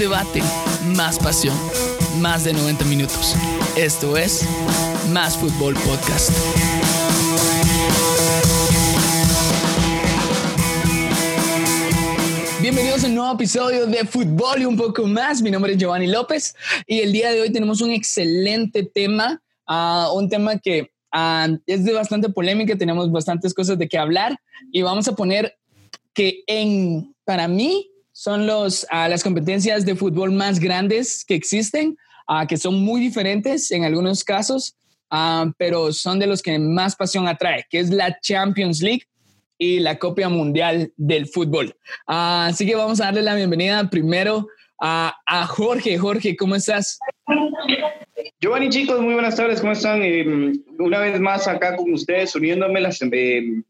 debate, más pasión, más de 90 minutos. Esto es Más Fútbol Podcast. Bienvenidos a un nuevo episodio de Fútbol y un poco más. Mi nombre es Giovanni López y el día de hoy tenemos un excelente tema, ah, un tema que ah, es de bastante polémica, tenemos bastantes cosas de qué hablar y vamos a poner que en, para mí, son los, uh, las competencias de fútbol más grandes que existen, uh, que son muy diferentes en algunos casos, uh, pero son de los que más pasión atrae, que es la Champions League y la Copa Mundial del Fútbol. así que vamos a darle la bienvenida primero a, a Jorge. Jorge, ¿cómo estás? Giovanni, chicos, muy buenas tardes, ¿cómo están? Eh, una vez más acá con ustedes, uniéndome las, eh,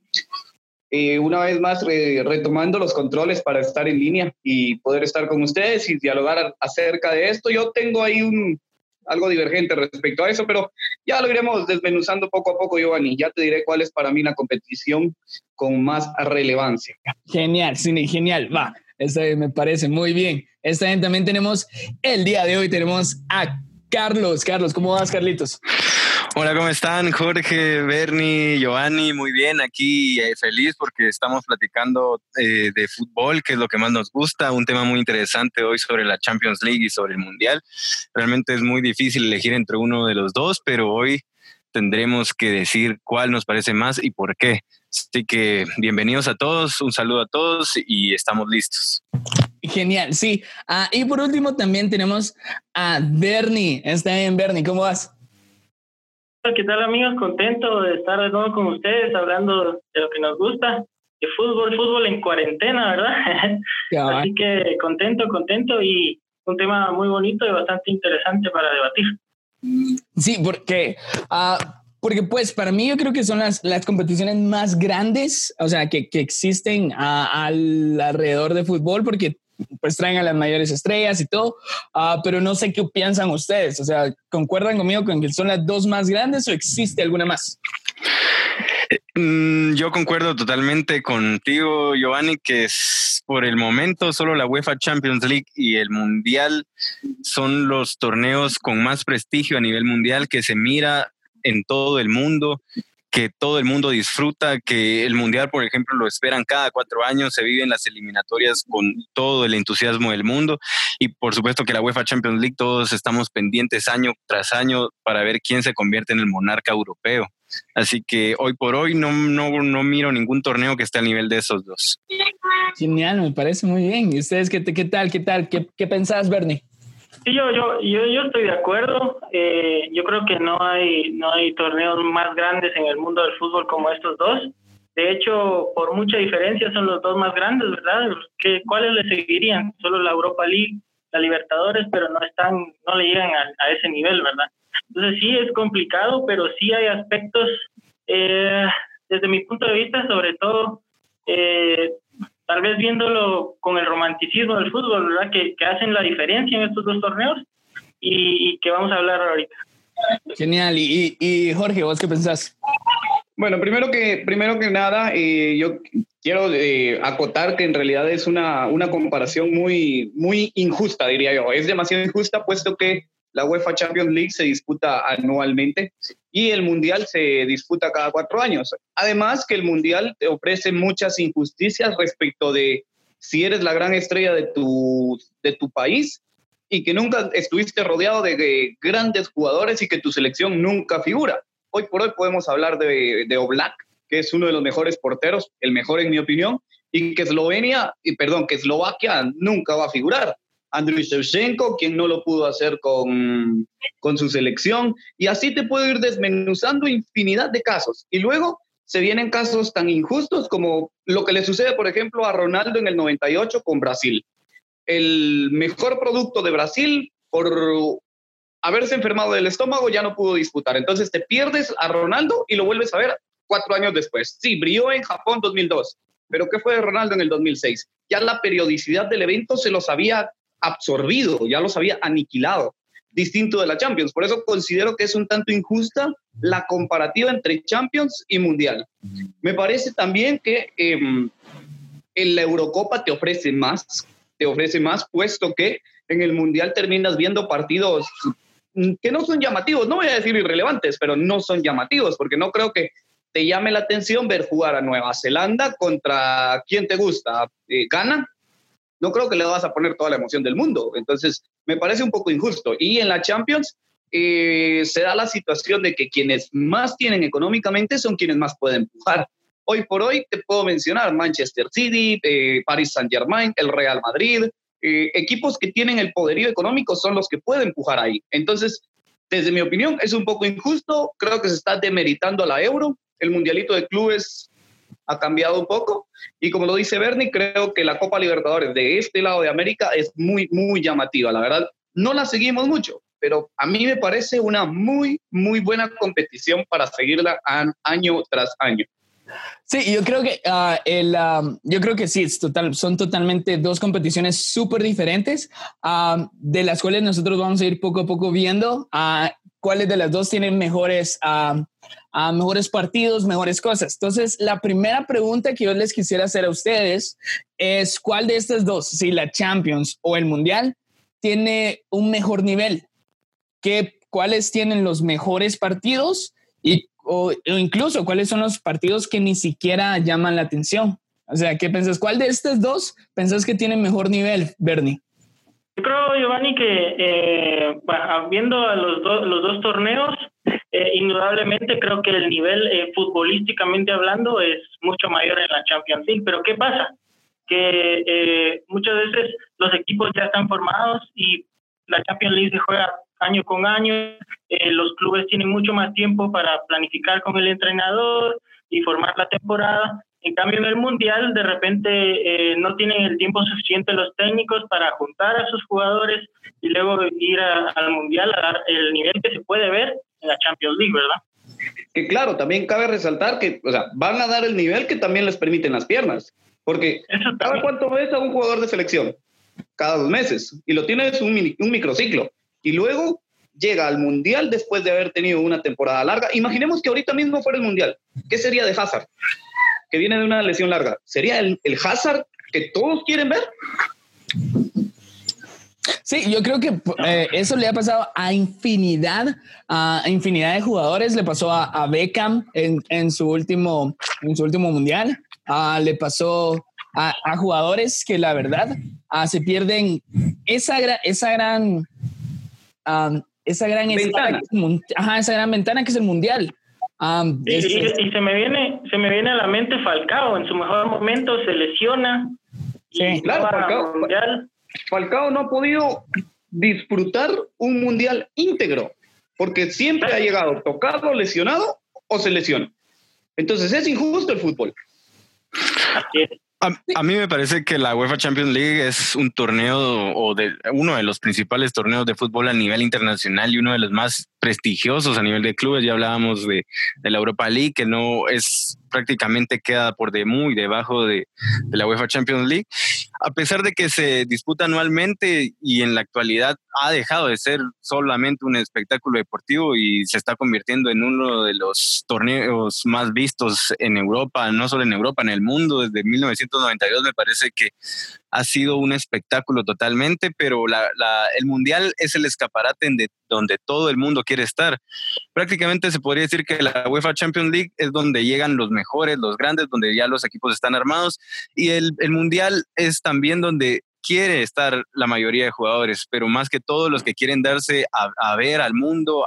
eh, una vez más retomando los controles para estar en línea y poder estar con ustedes y dialogar acerca de esto. Yo tengo ahí un, algo divergente respecto a eso, pero ya lo iremos desmenuzando poco a poco, Giovanni. Ya te diré cuál es para mí la competición con más relevancia. Genial, sí, genial. Va, eso me parece muy bien. Esta también tenemos el día de hoy, tenemos a Carlos. Carlos, ¿cómo vas, Carlitos? Hola, ¿cómo están? Jorge, Bernie, Giovanni, muy bien, aquí eh, feliz porque estamos platicando eh, de fútbol, que es lo que más nos gusta, un tema muy interesante hoy sobre la Champions League y sobre el Mundial. Realmente es muy difícil elegir entre uno de los dos, pero hoy tendremos que decir cuál nos parece más y por qué. Así que bienvenidos a todos, un saludo a todos y estamos listos. Genial, sí. Ah, y por último también tenemos a Bernie. Está bien, Bernie, ¿cómo vas? ¿Qué tal amigos? Contento de estar de nuevo con ustedes hablando de lo que nos gusta, de fútbol, fútbol en cuarentena, ¿verdad? Así que contento, contento y un tema muy bonito y bastante interesante para debatir. Sí, porque, uh, porque pues para mí yo creo que son las, las competiciones más grandes, o sea, que, que existen al alrededor de fútbol, porque pues traen a las mayores estrellas y todo, uh, pero no sé qué piensan ustedes, o sea, ¿concuerdan conmigo con que son las dos más grandes o existe alguna más? Mm, yo concuerdo totalmente contigo, Giovanni, que es por el momento solo la UEFA Champions League y el Mundial son los torneos con más prestigio a nivel mundial que se mira en todo el mundo que todo el mundo disfruta, que el Mundial, por ejemplo, lo esperan cada cuatro años, se viven las eliminatorias con todo el entusiasmo del mundo y por supuesto que la UEFA Champions League todos estamos pendientes año tras año para ver quién se convierte en el monarca europeo. Así que hoy por hoy no, no, no miro ningún torneo que esté al nivel de esos dos. Genial, me parece muy bien. ¿Y ustedes qué, qué tal? ¿Qué tal? ¿Qué, qué pensás, Bernie? Sí, yo, yo, yo, yo estoy de acuerdo. Eh, yo creo que no hay, no hay torneos más grandes en el mundo del fútbol como estos dos. De hecho, por mucha diferencia son los dos más grandes, ¿verdad? ¿Qué, ¿Cuáles le seguirían? Solo la Europa League, la Libertadores, pero no están, no le llegan a, ese nivel, ¿verdad? Entonces sí es complicado, pero sí hay aspectos, eh, desde mi punto de vista, sobre todo eh, tal vez viéndolo con el romanticismo del fútbol, ¿verdad? Que, hacen la diferencia en estos dos torneos y, que vamos a hablar ahorita. Genial. Y, y, Jorge, ¿vos qué pensás? Bueno, primero que, primero que nada, eh, yo quiero eh, acotar que en realidad es una, una comparación muy, muy injusta, diría yo. Es demasiado injusta puesto que la UEFA Champions League se disputa anualmente y el Mundial se disputa cada cuatro años. Además que el Mundial te ofrece muchas injusticias respecto de si eres la gran estrella de tu, de tu país y que nunca estuviste rodeado de, grandes jugadores y que tu selección nunca figura. Hoy por hoy podemos hablar de, de Oblak, que es uno de los mejores porteros, el mejor en mi opinión, y que Eslovenia, perdón, que Eslovaquia nunca va a figurar. Andriy Shevchenko, quien no lo pudo hacer con, con su selección, y así te puedo ir desmenuzando infinidad de casos. Y luego se vienen casos tan injustos como lo que le sucede, por ejemplo, a Ronaldo en el 98 con Brasil. El mejor producto de Brasil, por haberse enfermado del estómago, ya no pudo disputar. Entonces te pierdes a Ronaldo y lo vuelves a ver cuatro años después. Sí, brilló en Japón 2002, pero ¿qué fue de Ronaldo en el 2006? Ya la periodicidad del evento se los había absorbido, ya los había aniquilado, distinto de la Champions. Por eso considero que es un tanto injusta la comparativa entre Champions y Mundial. Me parece también que em, en la Eurocopa te ofrece más, te ofrece más, puesto que en el Mundial terminas viendo partidos que no son llamativos, no voy a decir irrelevantes, pero no son llamativos, porque no creo que te llame la atención ver jugar a Nueva Zelanda contra quien te gusta, eh, Gana. No creo que le vas a poner toda la emoción del mundo. Entonces, me parece un poco injusto. Y en la Champions eh, se da la situación de que quienes más tienen económicamente son quienes más pueden empujar. Hoy por hoy te puedo mencionar Manchester City, eh, Paris Saint Germain, el Real Madrid, eh, equipos que tienen el poderío económico son los que pueden empujar ahí. Entonces, desde mi opinión, es un poco injusto. Creo que se está demeritando a la euro. El mundialito de clubes ha cambiado un poco. Y como lo dice Bernie, creo que la Copa Libertadores de este lado de América es muy, muy llamativa. La verdad, no la seguimos mucho, pero a mí me parece una muy, muy buena competición para seguirla año tras año. Sí, yo creo que ah, el, ah, yo creo que sí, es total, son totalmente dos competiciones súper diferentes, ah, de las cuales nosotros vamos a ir poco a poco viendo cuáles de las dos tienen mejores, mejores partidos, mejores cosas. Entonces, la primera pregunta que yo les quisiera hacer a ustedes es cuál de estas dos, si la Champions o el Mundial, tiene un mejor nivel. ¿Qué, ¿Cuáles tienen los mejores partidos? Y o, incluso cuáles son los partidos que ni siquiera llaman la atención. O sea, ¿qué piensas? ¿Cuál de estos dos pensás que tiene mejor nivel, Bernie? Yo creo, Giovanni, que eh, viendo a los, los dos torneos, eh, indudablemente creo que el nivel eh, futbolísticamente hablando es mucho mayor en la Champions League. Pero ¿qué pasa? Que eh, muchas veces los equipos ya están formados y la Champions League se juega año con año. Eh, los clubes tienen mucho más tiempo para planificar con el entrenador y formar la temporada. En cambio, en el Mundial, de repente eh, no tienen el tiempo suficiente los técnicos para juntar a sus jugadores y luego ir al Mundial a dar el nivel que se puede ver en la Champions League, ¿verdad? Que claro, también cabe resaltar que o sea, van a dar el nivel que también les permiten las piernas. Porque ¿cada cuánto ves a un jugador de selección? Cada dos meses. Y lo tienes un, un microciclo y luego llega al Mundial después de haber tenido una temporada larga. Imaginemos que ahorita mismo fuera el Mundial. ¿Qué sería de Hazard? Que viene de una lesión larga. ¿Sería el, Hazard que todos quieren ver? Sí, yo creo que eh, eso le ha pasado a infinidad, a infinidad de jugadores. Le pasó a, Beckham en, su último, en su último mundial. Ah, le pasó a, jugadores que la verdad ah, se pierden esa, esa gran esa gran ventana. ajá, esa gran ventana que es el mundial. Y, se me viene se me viene a la mente Falcao en su mejor momento se lesiona. Sí claro Falcao, Falcao no ha podido disfrutar un mundial íntegro porque siempre ha llegado tocado lesionado o se lesiona. Entonces es injusto el fútbol a, mí me parece que la UEFA Champions League es un torneo o de uno de los principales torneos de fútbol a nivel internacional y uno de los más prestigiosos a nivel de clubes. Ya hablábamos de, de la Europa League, que no es prácticamente queda por de muy debajo de, la UEFA Champions League, a pesar de que se disputa anualmente y en la actualidad ha dejado de ser solamente un espectáculo deportivo y se está convirtiendo en uno de los torneos más vistos en Europa, no solo en Europa, en el mundo desde 1992 me parece que ha sido un espectáculo totalmente, pero la, el Mundial es el escaparate de donde todo el mundo quiere estar. Prácticamente se podría decir que la UEFA Champions League es donde llegan los mejores, los grandes, donde ya los equipos están armados, y el, Mundial es también donde quiere estar la mayoría de jugadores, pero más que todos los que quieren darse a, ver al mundo,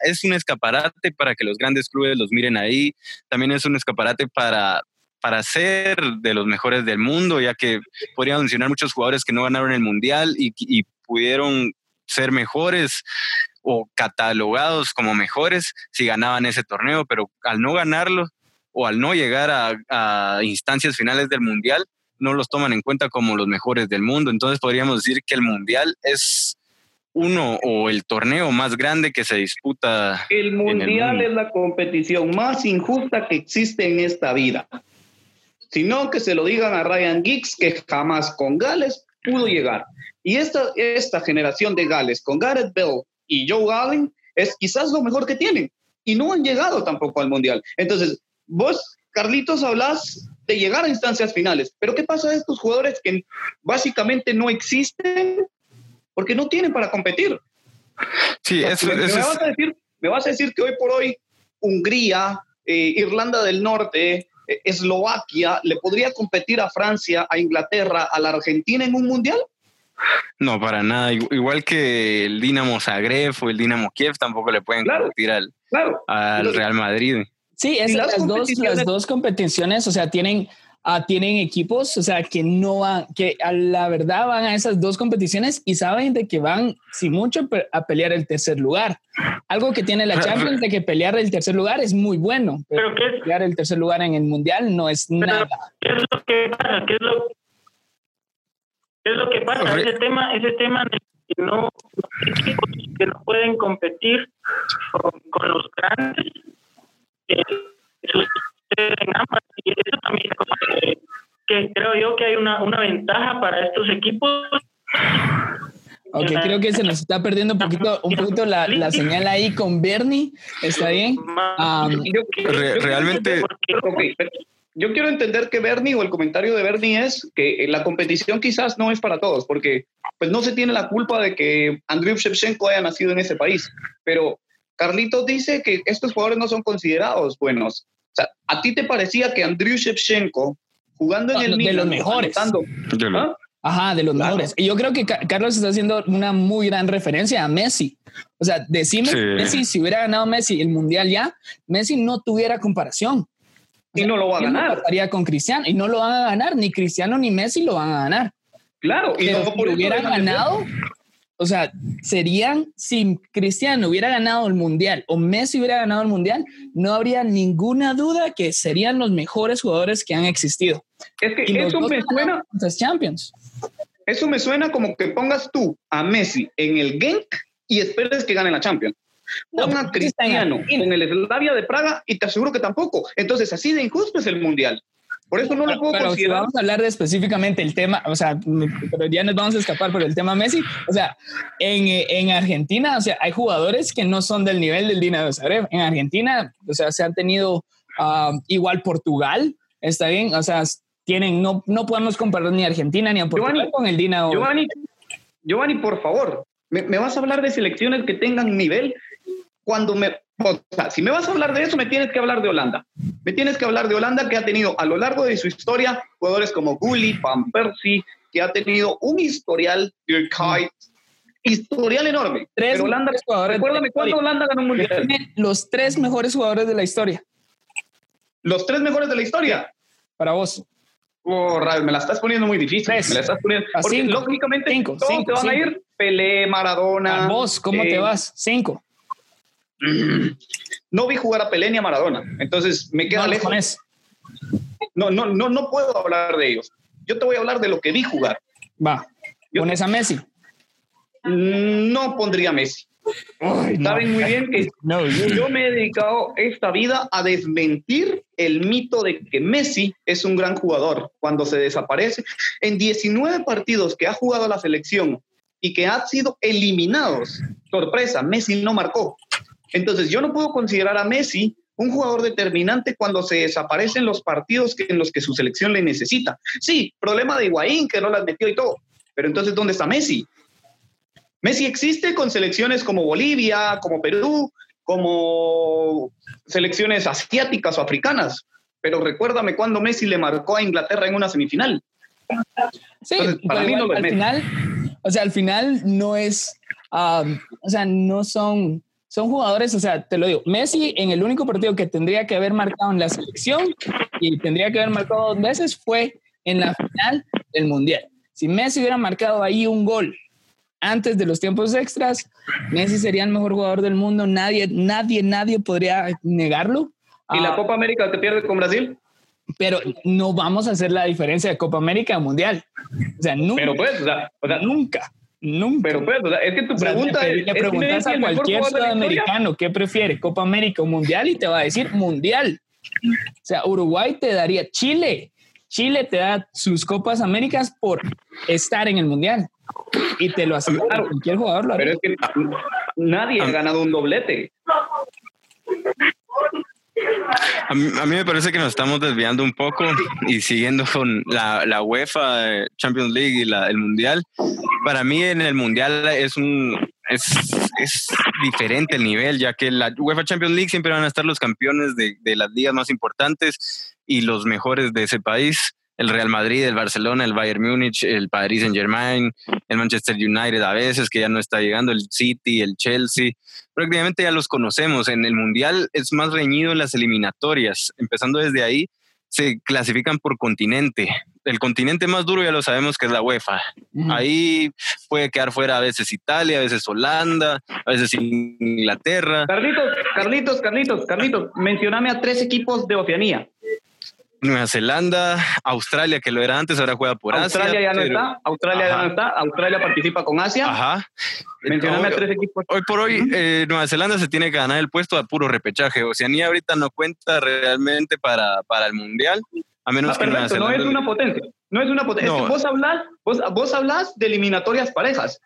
es un escaparate para que los grandes clubes los miren ahí, también es un escaparate para, para ser de los mejores del mundo, ya que podrían mencionar muchos jugadores que no ganaron el Mundial y, pudieron ser mejores o catalogados como mejores si ganaban ese torneo, pero al no ganarlo o al no llegar a, instancias finales del Mundial, no los toman en cuenta como los mejores del mundo. Entonces podríamos decir que el Mundial es uno o el torneo más grande que se disputa. El Mundial es la competición más injusta que existe en esta vida sino que se lo digan a Ryan Giggs, que jamás con Gales pudo llegar. Y esta, esta generación de Gales con Gareth Bell y Joe Allen es quizás lo mejor que tienen. Y no han llegado tampoco al Mundial. Entonces, vos, Carlitos, hablas de llegar a instancias finales. Pero ¿qué pasa a estos jugadores que básicamente no existen porque no tienen para competir. Sí, eso, me, eso vas a decir, me vas a decir que hoy por hoy Hungría, eh, Irlanda del Norte, Eslovaquia, ¿le podría competir a Francia, a Inglaterra, a la Argentina en un mundial? No, para nada. Igual que el Dinamo Zagreb o el Dinamo Kiev tampoco le pueden Claro, competir al, Claro. al Real Madrid. Sí, es, las las, dos, competiciones- las dos competiciones, o sea, tienen, ah, tienen equipos, o sea, que no van, que a la verdad van a esas dos competiciones y saben de que van, sin mucho, a pelear el tercer lugar. Algo que tiene la Champions de que pelear el tercer lugar es muy bueno, pero, Pero ¿qué es, pelear el tercer lugar en el Mundial no es nada. ¿Qué es lo que pasa? ¿Qué es lo, qué es lo que pasa? Ese tema, ese tema de que no, los equipos que no pueden competir con, con los grandes, eh, en ambas. Y eso también es cosa que, que creo yo que hay una, una ventaja para estos equipos. Ok, creo que se nos está perdiendo un poquito, un poquito la, la señal ahí con Bernie. ¿Está bien? Um, Yo- yo- Re- yo- realmente- porque- Ok, pero yo quiero entender que Bernie o el comentario de Bernie es que la competición quizás no es para todos, porque pues no se tiene la culpa de que Andriy Shevchenko haya nacido en ese país, pero Carlitos dice que estos jugadores no son considerados buenos. O sea, ¿a ti te parecía que Andriy Shevchenko jugando en No, el de Milan, los mejores. lo- ¿ah? Ajá, de los Claro. mejores. Y yo creo que Ca- Carlos está haciendo una muy gran referencia a Messi. O sea, decime, Sí. Messi, si hubiera ganado Messi el Mundial ya, Messi no tuviera comparación. O Y no lo va a ¿quién ganar. pasaría con Cristiano y no lo van a ganar, ni Cristiano ni Messi lo van a ganar. Claro, y Pero no si por de ser. ganado, o sea, serían, si Cristiano hubiera ganado el Mundial o Messi hubiera ganado el Mundial, no habría ninguna duda que serían los mejores jugadores que han existido. Es que Y eso me suena, Champions. eso me suena como que pongas tú a Messi en el Genk y esperes que gane la Champions. No, Pon a Cristiano en el Slavia de Praga y te aseguro que tampoco. Entonces, así de injusto es el Mundial. Por eso no lo puedo pero si considerar. vamos a hablar de específicamente el tema, o sea, pero ya nos vamos a escapar por el tema Messi. O sea, en, eh, en Argentina, o sea, hay jugadores que no son del nivel del Dinamo Zagreb. En Argentina, o sea, se han tenido ah, igual Portugal, está bien, o sea, tienen, no, no podemos comparar ni a Argentina ni a Portugal Giovanni, con el Dinamo. Giovanni, Giovanni, por favor, ¿me, me vas a hablar de selecciones que tengan nivel? Cuando me, o sea, si me vas a hablar de eso, me tienes que hablar de Holanda. Me tienes que hablar de Holanda que ha tenido a lo largo de su historia jugadores como Gullit, Van Persie, que ha tenido un historial, Dirk Kuyt, historial enorme. Tres Pero Holanda, jugadores recuérdame cuándo. Holanda ganó un mundial. los tres mejores jugadores de la historia, Los tres mejores de la historia. para vos. Oh, me la estás poniendo muy difícil. Tres. Me la estás poniendo. Porque cinco. lógicamente Cinco, todos cinco, te van a ir Pelé, Maradona. A vos, ¿cómo eh, te vas? Cinco. No vi jugar a Pelé ni a Maradona. Entonces me queda No lejos. No, no, no, no puedo hablar de ellos. Yo te voy a hablar de lo que vi jugar. Va. Pones a Messi. No pondría a Messi. Saben muy bien que No, yo me he dedicado esta vida a desmentir el mito de que Messi es un gran jugador cuando se desaparece. En 19 partidos que ha jugado la selección y que han sido eliminados, sorpresa, Messi no marcó. Entonces yo no puedo considerar a Messi un jugador determinante cuando se desaparecen los partidos que, en los que su selección le necesita. Sí, problema de Higuaín que no las metió y todo, pero entonces ¿dónde está Messi? Messi existe con selecciones como Bolivia, como Perú, como selecciones asiáticas o africanas. Pero recuérdame cuando Messi le marcó a Inglaterra en una semifinal. Sí, Entonces, para mí no lo al Messi. final, o sea, al final no es, um, o sea, no son, son jugadores, o sea, te lo digo, Messi en el único partido que tendría que haber marcado en la selección y tendría que haber marcado dos veces fue en la final del Mundial. Si Messi hubiera marcado ahí un gol antes de los tiempos extras, Messi sería el mejor jugador del mundo, nadie, nadie, nadie podría negarlo. ¿Y la Ah, Copa América que pierde con Brasil? pero no vamos a hacer la diferencia de Copa América a Mundial. O sea, nunca. Pero pues, o sea, o sea, Nunca, nunca. pero pues, o sea, es que tu O sea, pregunta es, le ¿es preguntas a cualquier sudamericano qué prefiere, Copa América o Mundial, y te va a decir Mundial. O sea, Uruguay te daría Chile. Chile te da sus Copas Américas por estar en el Mundial. Y te lo aseguro, Claro. cualquier jugador lo Pero es que nadie ha ganado un doblete. A mí, me parece que nos estamos desviando un poco y siguiendo con la, la UEFA eh, Champions League y el Mundial. Para mí en el Mundial es un es, es diferente el nivel, ya que la UEFA Champions League siempre van a estar los campeones de, de las ligas más importantes y los mejores de ese país el Real Madrid, el Barcelona, el Bayern Múnich, el Paris Saint Germain, el Manchester United a veces, que ya no está llegando, el City, el Chelsea. Prácticamente ya los conocemos. En el Mundial es más reñido en las eliminatorias. Empezando desde ahí, se clasifican por continente. El continente más duro ya lo sabemos que es la UEFA. Ahí puede quedar fuera a veces Italia, a veces Holanda, a veces Inglaterra. Carlitos, Carlitos, Carlitos, Carlitos, mencioname a tres equipos de Oceanía. Nueva Zelanda, Australia, que lo era antes, ahora juega por Australia Asia. Ya no está, Australia ya no está, Australia participa con Asia. Ajá. Mencioname a tres equipos. Hoy por hoy, eh, Nueva Zelanda se tiene que ganar el puesto a puro repechaje. Oceanía ahorita no cuenta realmente para, para el Mundial, a menos ah, que Nueva Zelanda... No es una potencia, no es una potencia. vos, hablas, vos, vos hablas de eliminatorias parejas.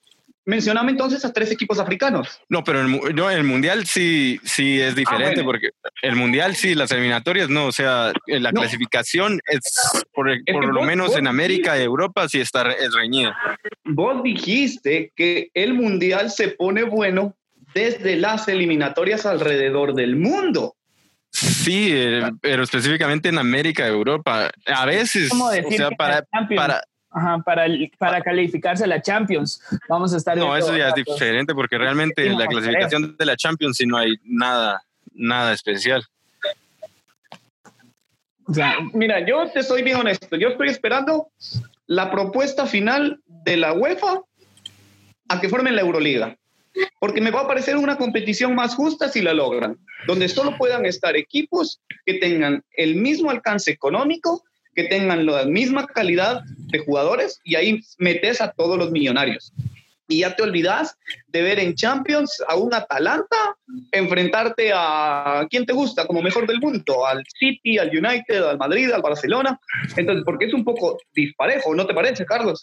Mencioname entonces a tres equipos africanos. No, pero el, el mundial sí, sí es diferente, ah, porque el mundial sí, las eliminatorias no, o sea, eh, la clasificación es por, por lo menos en América y Europa sí está es reñida. Vos dijiste que el mundial se pone bueno desde las eliminatorias alrededor del mundo. Sí, eh, pero específicamente en América y Europa. A veces, o sea, para, para, Ajá, para, para calificarse a la Champions. Vamos a estar. No, eso ya es diferente porque realmente la clasificación de la Champions sí no hay nada, nada especial. O sea, mira, yo te soy bien honesto. Yo estoy esperando la propuesta final de la UEFA a que formen la Euroliga. Porque me va a parecer una competición más justa si la logran, donde solo puedan estar equipos que tengan el mismo alcance económico que tengan la misma calidad de jugadores y ahí metes a todos los millonarios. Y ya te olvidas de ver en Champions a un Atalanta enfrentarte a quien te gusta como mejor del mundo, al City, al United, al Madrid, al Barcelona. Entonces, porque es un poco disparejo, ¿no te parece, Carlos?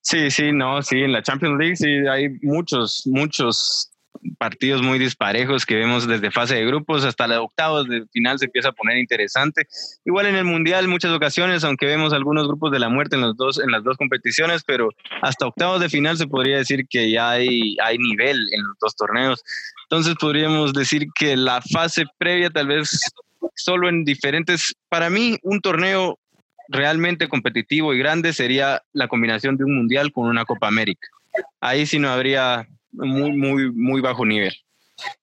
Sí, sí, no, sí, en la Champions League sí hay muchos, muchos partidos muy disparejos que vemos desde fase de grupos hasta la octavos de final se empieza a poner interesante. Igual en el mundial muchas ocasiones, aunque vemos algunos grupos de la muerte en los dos en las dos competiciones, pero hasta octavos de final se podría decir que ya hay hay nivel en los dos torneos. Entonces podríamos decir que la fase previa tal vez solo en diferentes para mí un torneo realmente competitivo y grande sería la combinación de un mundial con una Copa América. Ahí sí no habría muy, muy, muy bajo nivel.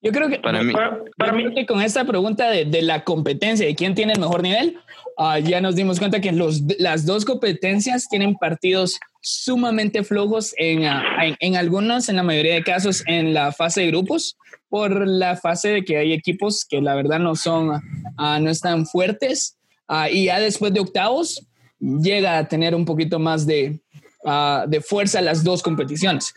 Yo creo que para mí, para, mí que con esta pregunta de, de, la competencia, de quién tiene el mejor nivel, uh, ya nos dimos cuenta que los, las dos competencias tienen partidos sumamente flojos en, uh, en, en, algunos, en la mayoría de casos, en la fase de grupos, por la fase de que hay equipos que la verdad no son, uh, no están fuertes, y ya después de octavos llega a tener un poquito más de, de fuerza las dos competiciones.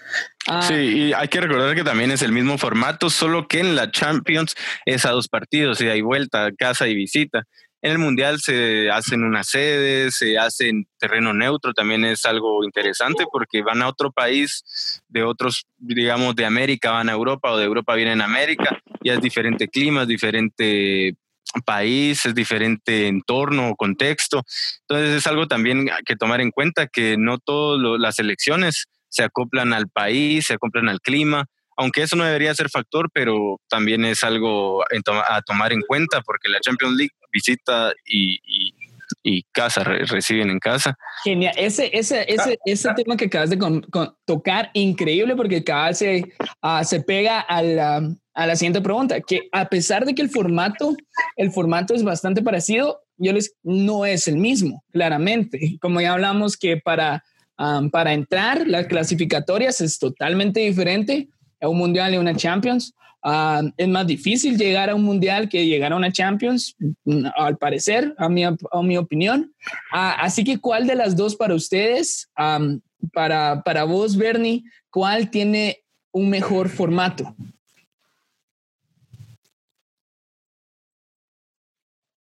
Ah, sí, y hay que recordar que también es el mismo formato, solo que en la Champions es a dos partidos, y hay vuelta, casa y visita. En el Mundial se hacen unas sedes, se hace en terreno neutro, también es algo interesante porque van a otro país de otros, digamos, de América, van a Europa o de Europa vienen a América, y es diferente clima, es diferente país, es diferente entorno o contexto. Entonces es algo también que tomar en cuenta que no todas las elecciones se acoplan al país, se acoplan al clima, aunque eso no debería ser factor, pero también es algo a tomar en cuenta porque la Champions League visita y, y, casa, reciben en casa. Genial, ese, ese, ese, ese tema que acabas de tocar, increíble porque cada se, uh, se pega a la, a la siguiente pregunta, que a pesar de que el formato, el formato es bastante parecido, yo les no es el mismo, claramente. Como ya hablamos que para, para entrar las clasificatorias es totalmente diferente a un mundial y una Champions. es más difícil llegar a un mundial que llegar a una Champions, al parecer, a mi, a mi opinión. así que, ¿cuál de las dos para ustedes, para, para vos, Bernie, cuál tiene un mejor formato?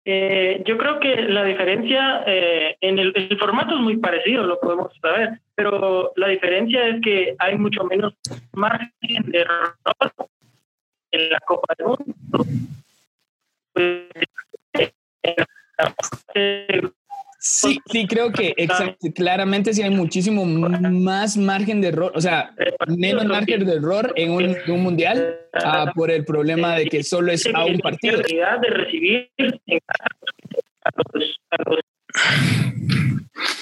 Eh, yo creo que la diferencia eh, en el, formato es muy parecido, lo podemos saber, pero la diferencia es que hay mucho menos margen de error en la Copa del Mundo. Sí, sí, creo que claramente sí hay muchísimo más margen de error, o sea, menos margen de error en un, mundial uh, por el problema de que solo es a un partido. de recibir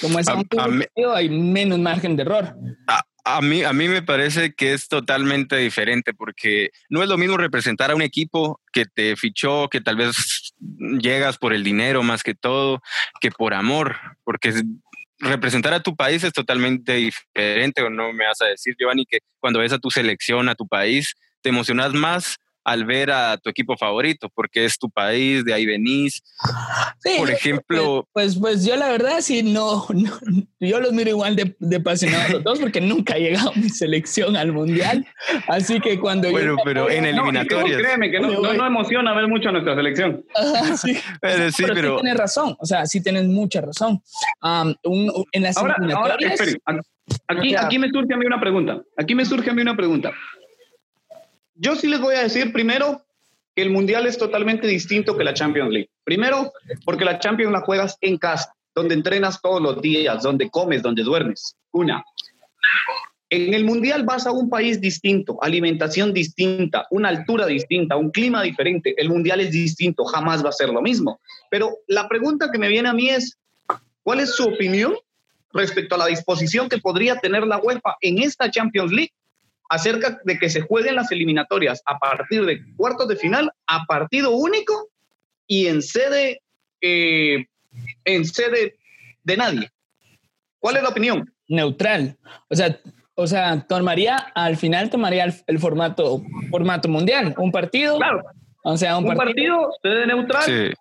como es a, un partido, hay menos margen de error. A mí, a mí me parece que es totalmente diferente porque no es lo mismo representar a un equipo que te fichó, que tal vez llegas por el dinero más que todo, que por amor, porque representar a tu país es totalmente diferente, o no me vas a decir, Giovanni, que cuando ves a tu selección, a tu país, te emocionas más al ver a tu equipo favorito, porque es tu país, de ahí venís. Por ejemplo. Pues, pues, pues, yo la verdad sí, no, yo los miro igual de, de apasionados los dos, porque nunca ha llegado mi selección al mundial. Así que cuando. Bueno, pero en eliminatorias. créeme que no, no, emociona ver mucho a nuestra selección. sí. Pero sí, pero. sí tienes razón, o sea, sí tienes mucha razón. en las ahora, eliminatorias. Ahora, aquí, aquí me surge a mí una pregunta. Aquí me surge a mí una pregunta. Yo sí les voy a decir primero que el Mundial es totalmente distinto que la Champions League. Primero, porque la Champions la juegas en casa, donde entrenas todos los días, donde comes, donde duermes. Una. En el Mundial vas a un país distinto, alimentación distinta, una altura distinta, un clima diferente. El Mundial es distinto, jamás va a ser lo mismo. Pero la pregunta que me viene a mí es, ¿cuál es su opinión respecto a la disposición que podría tener la UEFA en esta Champions League acerca de que se jueguen las eliminatorias a partir de cuartos de final a partido único y en sede, eh, en sede de nadie. ¿Cuál es la opinión? Neutral. O sea, o sea, tomaría, al final tomaría el, formato, formato mundial, un partido. Claro. O sea, un, partido, sede neutral.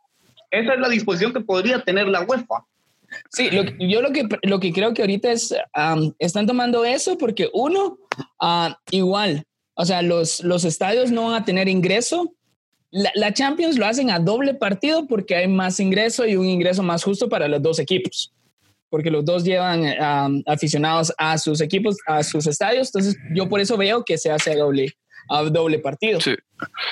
Esa es la disposición que podría tener la UEFA. Sí, yo lo que, lo que creo que ahorita es, están tomando eso porque uno, ah, igual, o sea, los, los estadios no van a tener ingreso. La, Champions lo hacen a doble partido porque hay más ingreso y un ingreso más justo para los dos equipos, porque los dos llevan aficionados a sus equipos, a sus estadios. Entonces, yo por eso veo que se hace a doble, a doble partido. Sí.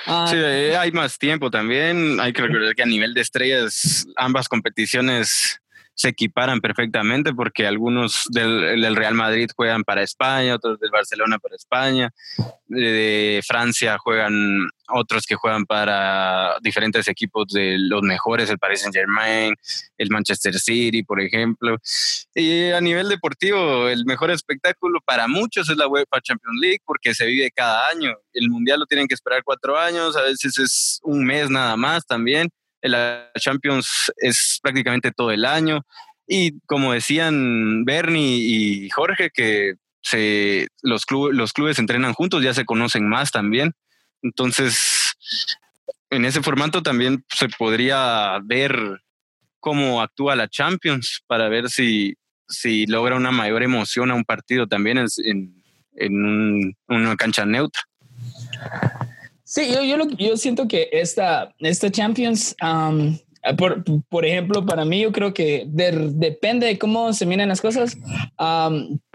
Ah, sí, hay más tiempo también. Hay que recordar que a nivel de estrellas, ambas competiciones se equiparan perfectamente porque algunos del, Real Madrid juegan para España, otros del Barcelona para España, de Francia juegan otros que juegan para diferentes equipos de los mejores, el Paris Saint Germain, el Manchester City, por ejemplo. Y a nivel deportivo, el mejor espectáculo para muchos es la UEFA Champions League porque se vive cada año. El Mundial lo tienen que esperar cuatro años, a veces es un mes nada más también la Champions es prácticamente todo el año. Y como decían Bernie y Jorge, que se, los, los clubes entrenan juntos, ya se conocen más también. Entonces, en ese formato también se podría ver cómo actúa la Champions para ver si, si logra una mayor emoción a un partido también en, en, una cancha neutra. Sí, yo, yo, yo siento que esta, esta Champions, por, por, ejemplo, para mí yo creo que depende de cómo se miran las cosas,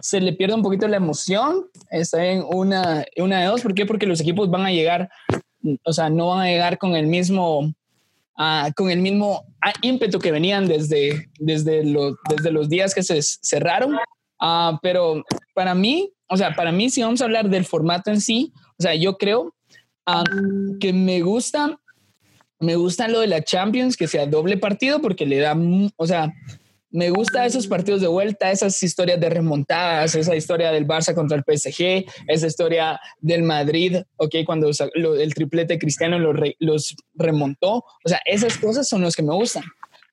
se le pierde un poquito la emoción, está en una, una de dos, ¿por qué? Porque los equipos van a llegar, o sea, no van a llegar con el mismo, uh, con el mismo ah, ímpetu que venían desde, desde, los, desde los días que se cerraron, uh, pero para mí, o sea, para mí si vamos a hablar del formato en sí, o sea, yo creo que me gusta, me gusta lo de la Champions, que sea doble partido, porque le da, o sea, me gusta esos partidos de vuelta, esas historias de remontadas, esa historia del Barça contra el PSG, esa historia del Madrid, ok, cuando el triplete cristiano los, los remontó. O sea, esas cosas son las que me gustan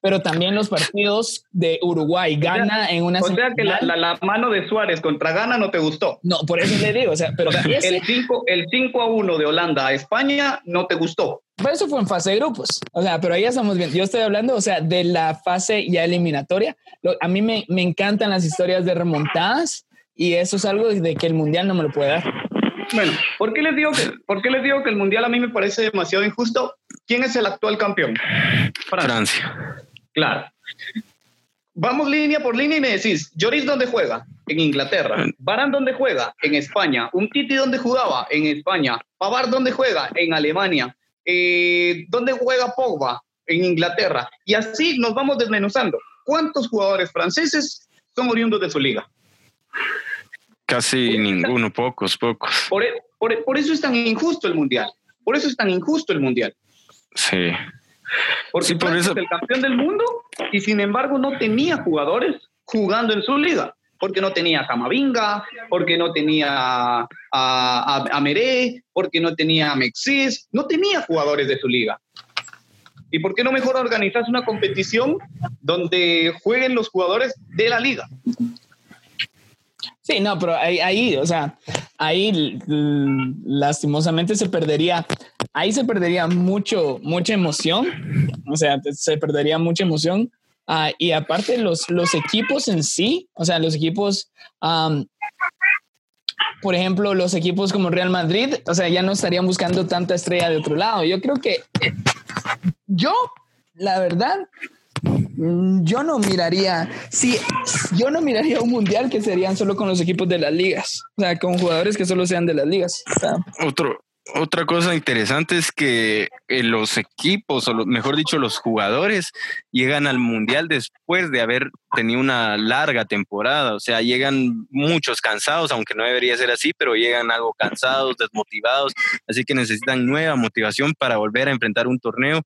pero también los partidos de Uruguay. Gana en una. O sea que la, la, mano de Suárez contra Gana no te gustó. No, por eso le digo, o sea, pero el 5 el 5 a 1 de Holanda a España no te gustó. Eso fue en fase de grupos, o sea, pero ahí ya estamos bien. Yo estoy hablando, o sea, de la fase ya eliminatoria. A mí me, me encantan las historias de remontadas y eso es algo de que el mundial no me lo puede dar. Bueno, ¿por qué les digo que, por qué les digo que el mundial a mí me parece demasiado injusto? ¿Quién es el actual campeón? Francia. Claro. Vamos línea por línea y me decís, Lloris dónde juega? En Inglaterra. Barán dónde juega? En España. Un Titi dónde jugaba? En España. Pavard dónde juega? En Alemania. eh, ¿dónde juega Pogba? En Inglaterra. Y así nos vamos desmenuzando. ¿Cuántos jugadores franceses son oriundos de su liga? Casi ninguno, pocos, pocos. Por, e, por, por, eso es tan injusto el mundial. Por eso es tan injusto el mundial. Sí. Porque sí, por eso... es el campeón del mundo y sin embargo no tenía jugadores jugando en su liga. Porque no tenía a Camavinga, porque no tenía a, a, a Meré, porque no tenía a Mexis, no tenía jugadores de su liga. ¿Y por qué no mejor organizas una competición donde jueguen los jugadores de la liga? Sí, no, pero ahí, ahí, o sea, ahí lastimosamente se perdería, ahí se perdería mucho, mucha emoción, o sea, se perdería mucha emoción. Uh, y aparte los, los equipos en sí, o sea, los equipos, um, por ejemplo, los equipos como Real Madrid, o sea, ya no estarían buscando tanta estrella de otro lado. Yo creo que yo, la verdad, yo no miraría, si yo no miraría un mundial que serían solo con los equipos de las ligas, o sea, con jugadores que solo sean de las ligas. Otro, otra cosa interesante es que eh, los equipos, o mejor dicho, los jugadores, llegan al Mundial después de haber tenido una larga temporada. O sea, llegan muchos cansados, aunque no debería ser así, pero llegan algo cansados, desmotivados. Así que necesitan nueva motivación para volver a enfrentar un torneo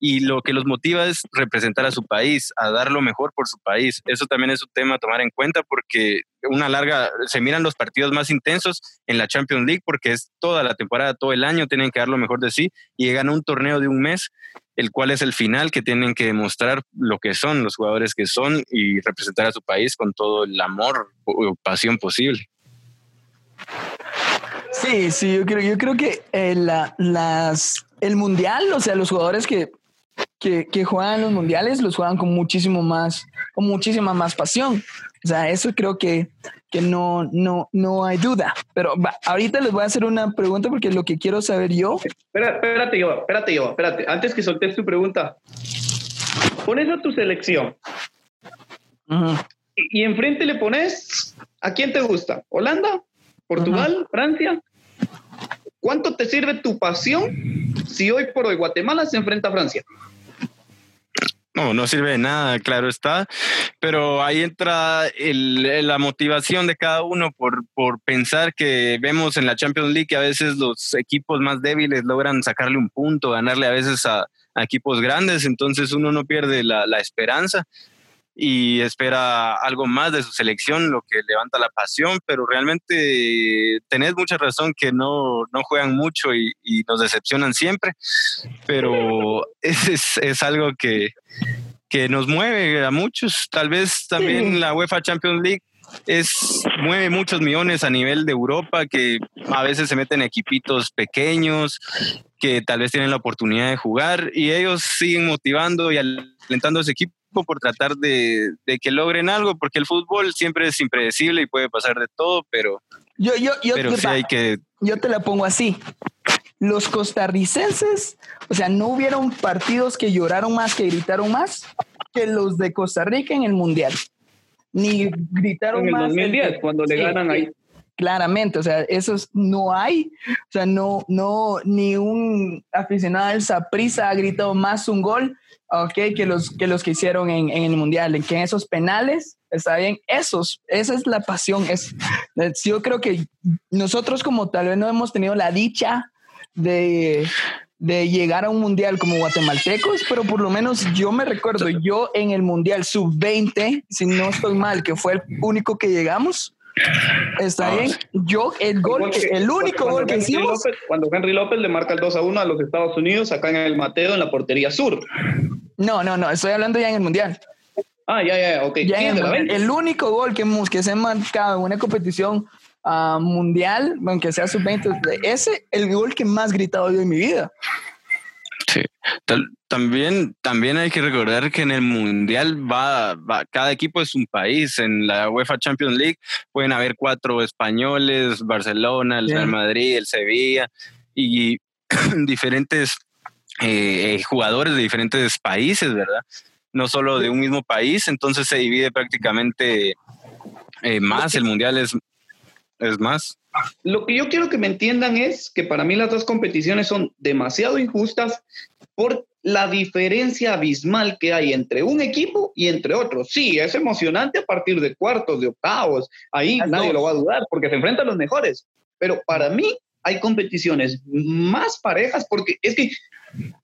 y lo que los motiva es representar a su país, a dar lo mejor por su país. Eso también es un tema a tomar en cuenta porque una larga, se miran los partidos más intensos en la Champions League porque es toda la temporada, todo el año, tienen que dar lo mejor de sí y llegan a un torneo de un mes, el cual es el final que tienen que demostrar lo que son los jugadores que son y representar a su país con todo el amor o pasión posible. Sí, sí, yo creo, yo creo que eh, la, las, el mundial, o sea, los jugadores que que, que, juegan los mundiales los juegan con muchísimo más, con muchísima más pasión. O sea, eso creo que, que no, no, no hay duda. Pero ahorita les voy a hacer una pregunta porque lo que quiero saber yo. Espera, espérate, yo, espérate, yo, espérate. Antes que soltes tu pregunta, pones a tu selección y, y, enfrente le pones a quién te gusta: Holanda, Portugal, Francia. ¿Cuánto te sirve tu pasión si hoy por hoy Guatemala se enfrenta a Francia? No, no sirve de nada, claro está, pero ahí entra el, la motivación de cada uno por, por pensar que vemos en la Champions League que a veces los equipos más débiles logran sacarle un punto, ganarle a veces a, equipos grandes, entonces uno no pierde la esperanza y espera algo más de su selección, lo que levanta la pasión, pero realmente tenés mucha razón que no, no juegan mucho y, y, nos decepcionan siempre, pero es, es algo que, que, nos mueve a muchos, tal vez también sí. la UEFA Champions League es mueve muchos millones a nivel de Europa que a veces se meten equipitos pequeños que tal vez tienen la oportunidad de jugar y ellos siguen motivando y alentando a ese equipo por tratar de, de, que logren algo, porque el fútbol siempre es impredecible y puede pasar de todo, pero, yo, yo, yo, pero sí hay que... Yo te la pongo así. Los costarricenses, o sea, no hubieron partidos que lloraron más, que gritaron más que los de Costa Rica en el Mundial. Ni gritaron en el más. 2010, el, cuando le sí, ganan ahí. Claramente, o sea, esos no hay, o sea, no, no, ni un aficionado del Saprissa ha gritado más un gol ok, que los que, los que hicieron en, en, el Mundial, en que en esos penales, está bien, esos, esa es la pasión. Es, yo creo que nosotros como tal vez no hemos tenido la dicha de, de llegar a un Mundial como guatemaltecos, pero por lo menos yo me recuerdo, yo en el Mundial sub-20, si no estoy mal, que fue el único que llegamos, Está bien. Yo, el gol, que, el único gol que Henry hicimos. López, cuando Henry López le marca el 2 a 1 a los Estados Unidos, acá en el Mateo, en la portería sur. No, no, no, estoy hablando ya en el Mundial. Ah, ya, ya, ok. Ya en el, el, único gol que, que se ha marcado en una competición uh, mundial, aunque sea sub-20, ese el gol que más gritado yo en mi vida. Sí. También, también hay que recordar que en el Mundial va, va, cada equipo es un país. En la UEFA Champions League pueden haber cuatro españoles, Barcelona, el Real Madrid, el Sevilla y diferentes eh, jugadores de diferentes países, ¿verdad? No solo de un mismo país, entonces se divide prácticamente eh, más, el Mundial es, es más. lo que yo quiero que me entiendan es que para mí las dos competiciones son demasiado injustas por la diferencia abismal que hay entre un equipo y entre otros. Sí, es emocionante a partir de cuartos, de octavos, ahí nadie lo va a dudar porque se enfrentan los mejores, pero para mí hay competiciones más parejas porque es que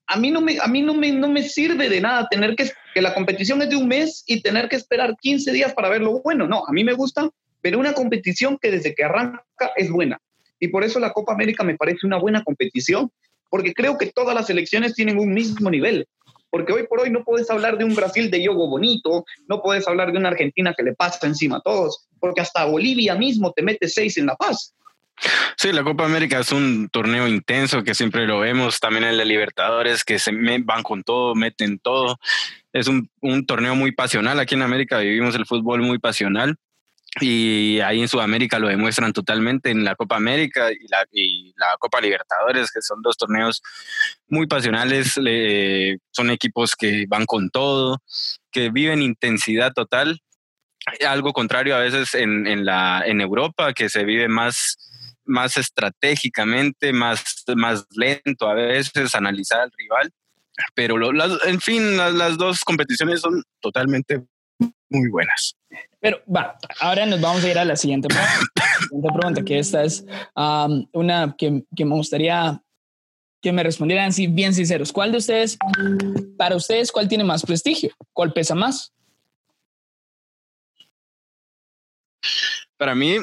a mí no me, a mí no me, no me sirve de nada tener que, que la competición es de un mes y tener que esperar 15 días para ver lo bueno. No, a mí me gusta ver una competición que desde que arranca es buena. Y por eso la Copa América me parece una buena competición, porque creo que todas las selecciones tienen un mismo nivel. Porque hoy por hoy no puedes hablar de un Brasil de yogo bonito, no puedes hablar de una Argentina que le pasa encima a todos, porque hasta Bolivia mismo te mete seis en La Paz. Sí, la Copa América es un torneo intenso que siempre lo vemos, también en la Libertadores, que se van con todo, meten todo. Es un, un torneo muy pasional. Aquí en América vivimos el fútbol muy pasional y ahí en Sudamérica lo demuestran totalmente en la Copa América y la, Copa Libertadores, que son dos torneos muy pasionales, son equipos que van con todo, que viven intensidad total. Algo contrario a veces en, en, la, en Europa, que se vive más, más estratégicamente, más, más lento a veces, analizar al rival. Pero en fin, las, las dos competiciones son totalmente muy buenas. Pero va, ahora nos vamos a ir a la siguiente pregunta, que esta es una que, que, me gustaría que me respondieran así bien sinceros. ¿Cuál de ustedes, para ustedes, cuál tiene más prestigio? ¿Cuál pesa más? Para mí,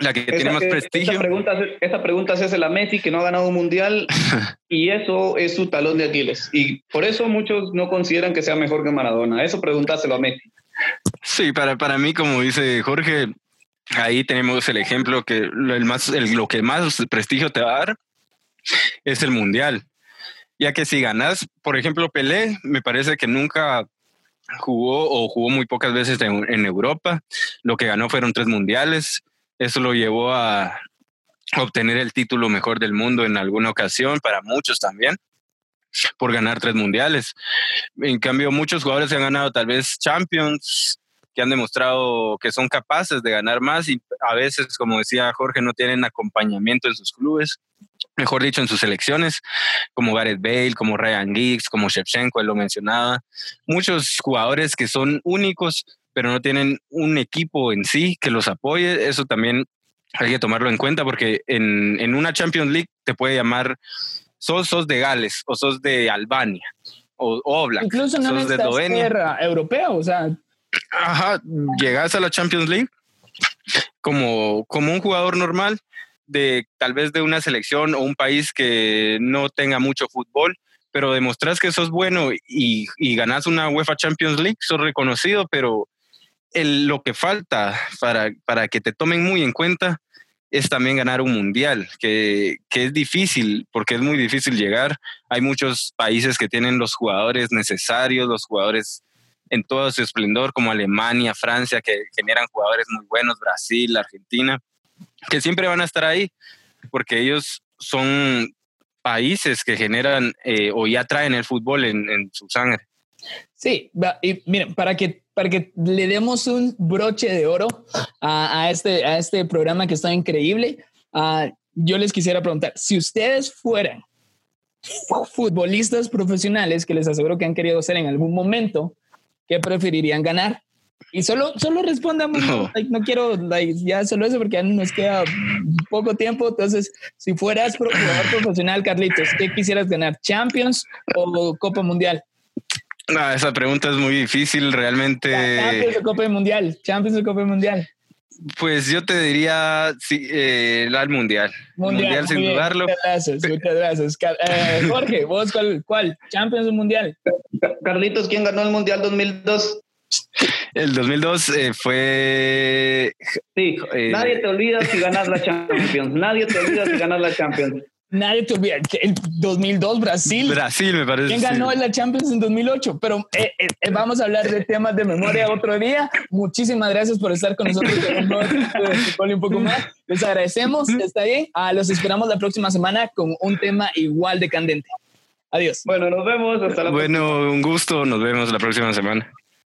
la que tiene más prestigio. Esa pregunta, esa pregunta se hace la Messi, que no ha ganado un mundial, y eso es su talón de Aquiles. Y por eso muchos no consideran que sea mejor que Maradona. Eso pregúntaselo a Messi. Sí, para, para mí, como dice Jorge, ahí tenemos el ejemplo que lo, el más, lo que más prestigio te va a dar es el mundial. Ya que si ganas, por ejemplo, Pelé, me parece que nunca jugó o jugó muy pocas veces en Europa. Lo que ganó fueron tres mundiales. Eso lo llevó a obtener el título mejor del mundo en alguna ocasión, para muchos también por ganar tres mundiales. En cambio, muchos jugadores han ganado tal vez Champions, que han demostrado que son capaces de ganar más y a veces, como decía Jorge, no tienen acompañamiento en sus clubes, mejor dicho, en sus selecciones, como Gareth Bale, como Ryan Giggs, como Shevchenko, él lo mencionaba. Muchos jugadores que son únicos, pero no tienen un equipo en sí que los apoye. Eso también hay que tomarlo en cuenta porque en, en una Champions League te puede llamar sos, sos de Gales o sos de Albania o, o Incluso no sos de Eslovenia. europeo, o sea. Ajá, llegas a la Champions League como, como un jugador normal de tal vez de una selección o un país que no tenga mucho fútbol, pero demostras que sos bueno y, y ganas una UEFA Champions League, sos reconocido, pero el, lo que falta para, para que te tomen muy en cuenta es también ganar un mundial, que, que, es difícil, porque es muy difícil llegar. Hay muchos países que tienen los jugadores necesarios, los jugadores en todo su esplendor, como Alemania, Francia, que generan jugadores muy buenos, Brasil, Argentina, que siempre van a estar ahí, porque ellos son países que generan eh, o ya traen el fútbol en, su sangre. Sí, y para que para que le demos un broche de oro a, este, a este programa que está increíble, uh, yo les quisiera preguntar, si ustedes fueran futbolistas profesionales, que les aseguro que han querido ser en algún momento, ¿qué preferirían ganar? Y solo, solo respondamos, no, no quiero ya solo eso porque ya nos queda poco tiempo. Entonces, si fueras jugador profesional, Carlitos, ¿qué quisieras ganar? ¿Champions o Copa Mundial? No, esa pregunta es muy difícil, realmente. Champions de Copa Mundial, Champions de Copa Mundial. Pues yo te diría sí, eh, el mundial. Mundial, sin dudarlo. Muchas gracias, muchas gracias. Eh, Jorge, ¿vos cuál, cuál? ¿Champions o Mundial? Carlitos, ¿quién ganó el Mundial 2002? El 2002 eh, fue... Sí, eh, nadie te olvida si ganas la Champions. Nadie te olvida si ganas la Champions. Nadie te olvida. El 2002 Brasil. Brasil, me parece. ¿Quién ganó la Champions en 2008? Pero eh, eh, eh, vamos a hablar de temas de memoria otro día. Muchísimas gracias por estar con nosotros. un poco más. Les agradecemos. Está ahí. Ah, los esperamos la próxima semana con un tema igual de candente. Adiós. Bueno, nos vemos. Hasta la bueno, un gusto. Nos vemos la próxima semana.